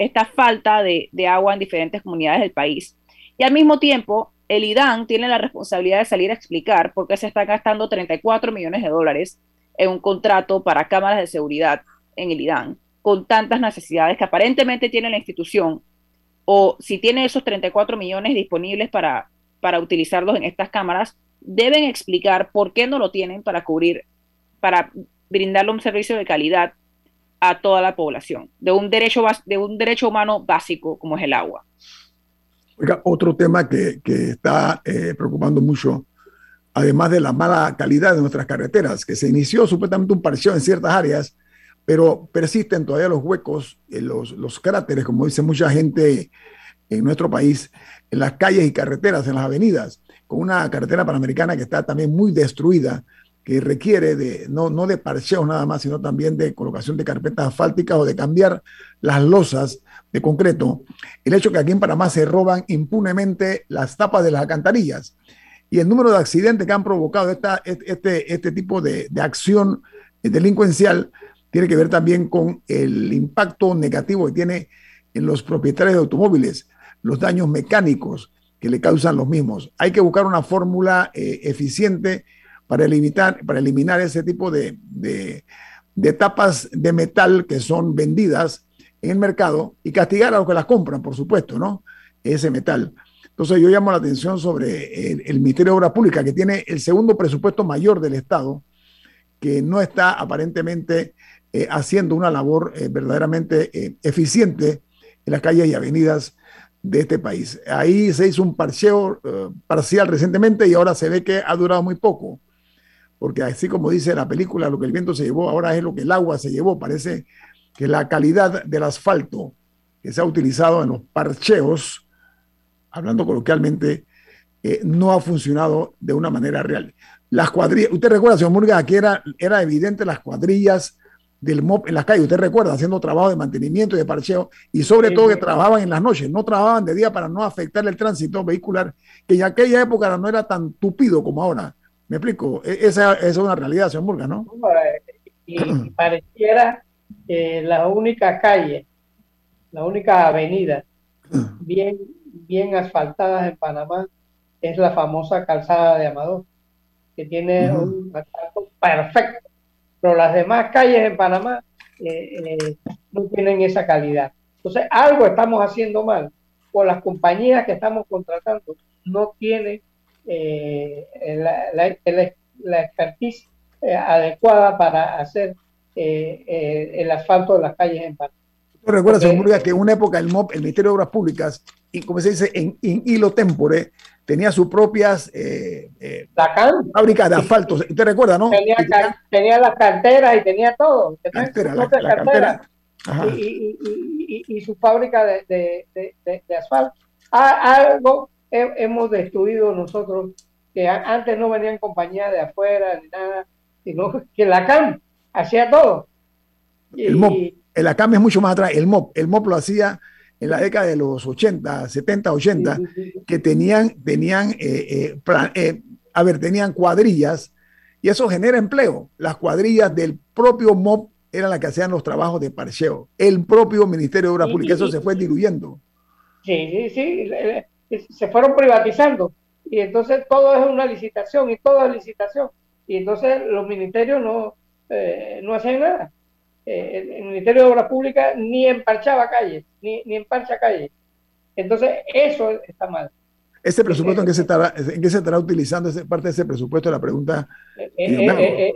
esta falta de, agua en diferentes comunidades del país. Y al mismo tiempo, el IDAN tiene la responsabilidad de salir a explicar por qué se están gastando 34 millones de dólares en un contrato para cámaras de seguridad en el IDAN, con tantas necesidades que aparentemente tiene la institución, o si tiene esos 34 millones disponibles para, para utilizarlos en estas cámaras, deben explicar por qué no lo tienen para cubrir, para brindarle un servicio de calidad a toda la población, de un derecho, de un derecho humano básico como es el agua. Oiga, otro tema que, que está eh, preocupando mucho, además de la mala calidad de nuestras carreteras, que se inició supuestamente un parcial en ciertas áreas, pero persisten todavía los huecos, eh, los, los cráteres, como dice mucha gente en nuestro país, en las calles y carreteras, en las avenidas, con una carretera panamericana que está también muy destruida, que requiere de, no, no de parcheos nada más, sino también de colocación de carpetas asfálticas o de cambiar las losas de concreto. El hecho que aquí en Panamá se roban impunemente las tapas de las alcantarillas y el número de accidentes que han provocado esta, este, este tipo de, de acción delincuencial tiene que ver también con el impacto negativo que tiene en los propietarios de automóviles los daños mecánicos que le causan los mismos. Hay que buscar una fórmula eh, eficiente para eliminar, para eliminar ese tipo de, de, tapas de metal que son vendidas en el mercado y castigar a los que las compran, por supuesto, ¿no? Ese metal. Entonces yo llamo la atención sobre el, Ministerio de Obras Públicas, que tiene el segundo presupuesto mayor del Estado, que no está aparentemente eh, haciendo una labor eh, verdaderamente eficiente en las calles y avenidas de este país. Ahí se hizo un parcheo eh, parcial recientemente y ahora se ve que ha durado muy poco, porque así como dice la película, lo que el viento se llevó, ahora es lo que el agua se llevó. Parece que la calidad del asfalto que se ha utilizado en los parcheos, hablando coloquialmente, eh, no ha funcionado de una manera real. Las cuadrillas, usted recuerda, señor Murga, que era, era evidente las cuadrillas del MOP en las calles, usted recuerda, haciendo trabajo de mantenimiento y de parcheo, y sobre todo que trabajaban en las noches, no trabajaban de día para no afectar el tránsito vehicular, que en aquella época no era tan tupido como ahora. ¿Me explico? E-, esa, es una realidad, señor Murga, ¿no? Y, pareciera que la única calle, la única avenida bien, bien asfaltada en Panamá es la famosa calzada de Amador, que tiene un asfalto perfecto pero las demás calles en Panamá eh, eh, no tienen esa calidad. Entonces, algo estamos haciendo mal, o las compañías que estamos contratando no tienen eh, la, la, expertise adecuada para hacer el asfalto de las calles en Panamá. Recuerda, señor que en una época el MOP, el Ministerio de Obras Públicas, y como se dice, en, en hilo tempore, tenía sus propias eh, eh, fábricas de asfalto. ¿Usted recuerda, no? Tenía, las carteras y tenía todo. Y, su fábrica de, asfalto. algo hemos destruido nosotros que antes no venían compañías de afuera ni nada, sino (laughs) que la CAM hacía todo. el MOP, el ACAM es mucho más atrás, el MOP, el MOP lo hacía en la década de los 80, 70, 80, que tenían, tenían eh, eh, eh, a ver, tenían cuadrillas y eso genera empleo. Las cuadrillas del propio MOP eran las que hacían los trabajos de parcheo. El propio Ministerio de Obras Públicas, eso se fue diluyendo. Sí, sí, sí, se fueron privatizando y entonces todo es una licitación y todo es licitación y entonces los ministerios no, no hacían nada. el, Ministerio de Obras Públicas ni emparchaba calles, ni, ni emparcha calles. Entonces eso está mal. ¿Ese presupuesto en qué se estará, en qué se estará utilizando esa parte de ese presupuesto? La pregunta eh, eh,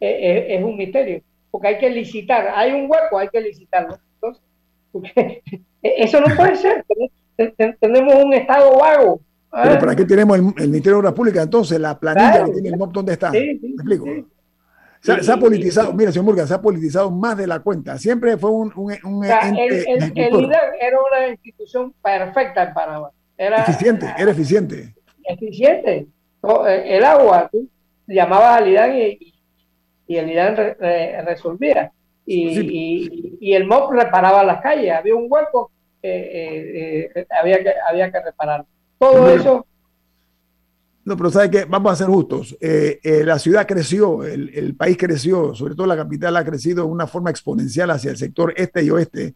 eh, es un misterio, porque hay que licitar. Hay un hueco, hay que licitarlo. Entonces, (laughs) eso no puede ser. Tenemos un Estado vago. ¿Pero para qué tenemos el, Ministerio de Obras Públicas? Entonces, la planilla que tiene el MOP, ¿dónde está? ¿Me explico? Se, ha politizado, mira, señor Murga, se ha politizado más de la cuenta. Siempre fue un, un, un el, el, el era una institución perfecta en Panamá. Era eficiente, era eficiente. Eficiente. Eh, el agua, tú llamabas al IDAN y, y el IDAN resolvía. Y, y, el MOP reparaba las calles. Había un hueco, eh, eh, había, que, había que reparar. Todo eso. No, pero ¿sabe qué? Vamos a ser justos. la ciudad creció, el, el, país creció, sobre todo la capital ha crecido de una forma exponencial hacia el sector este y oeste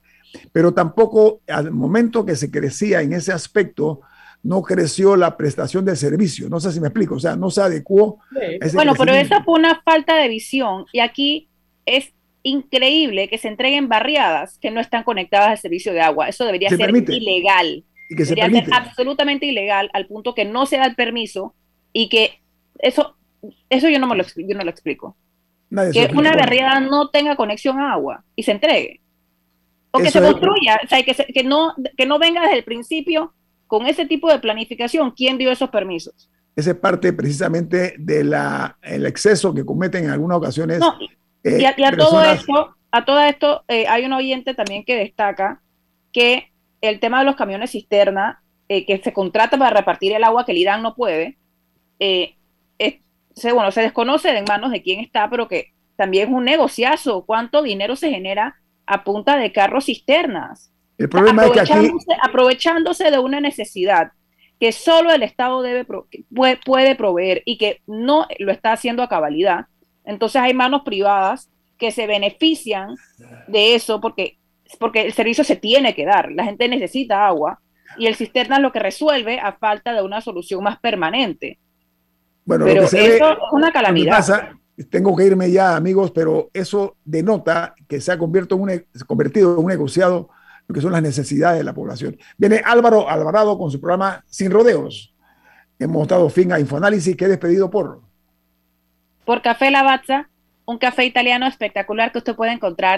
pero tampoco al momento que se crecía en ese aspecto, no creció la prestación de servicio. No sé si me explico, o sea, no se adecuó. bueno, pero eso fue una falta de visión y aquí es increíble que se entreguen barriadas que no están conectadas al servicio de agua. Eso debería ser ilegal. Y que debería ser absolutamente ilegal al punto que no se da el permiso y que eso, eso yo no me lo, yo no lo explico. que una barriada no tenga conexión a agua y se entregue. O que se construya, o sea, que, que, no, que no venga desde el principio con ese tipo de planificación. ¿Quién dio esos permisos? Esa es parte precisamente del el exceso que cometen en algunas ocasiones. y, a, todo esto, a todo esto eh, hay un oyente también que destaca que el tema de los camiones cisterna, eh, que se contrata para repartir el agua que el Irán no puede, eh, se, bueno, se desconoce en manos de quién está, pero que también es un negociazo. ¿Cuánto dinero se genera a punta de carros cisternas. El problema es que aquí... Aprovechándose de una necesidad que solo el Estado debe puede, proveer y que no lo está haciendo a cabalidad. Entonces hay manos privadas que se benefician de eso porque, porque el servicio se tiene que dar. La gente necesita agua y el cisterna es lo que resuelve a falta de una solución más permanente. Bueno, Pero eso es una calamidad tengo que irme ya, amigos, pero eso denota que se ha convertido en un, convertido en un negociado lo que son las necesidades de la población. Viene Álvaro Alvarado con su programa Sin Rodeos. Hemos dado fin a Infoanálisis, que he despedido por... Por Café Lavazza, un café italiano espectacular que usted puede encontrar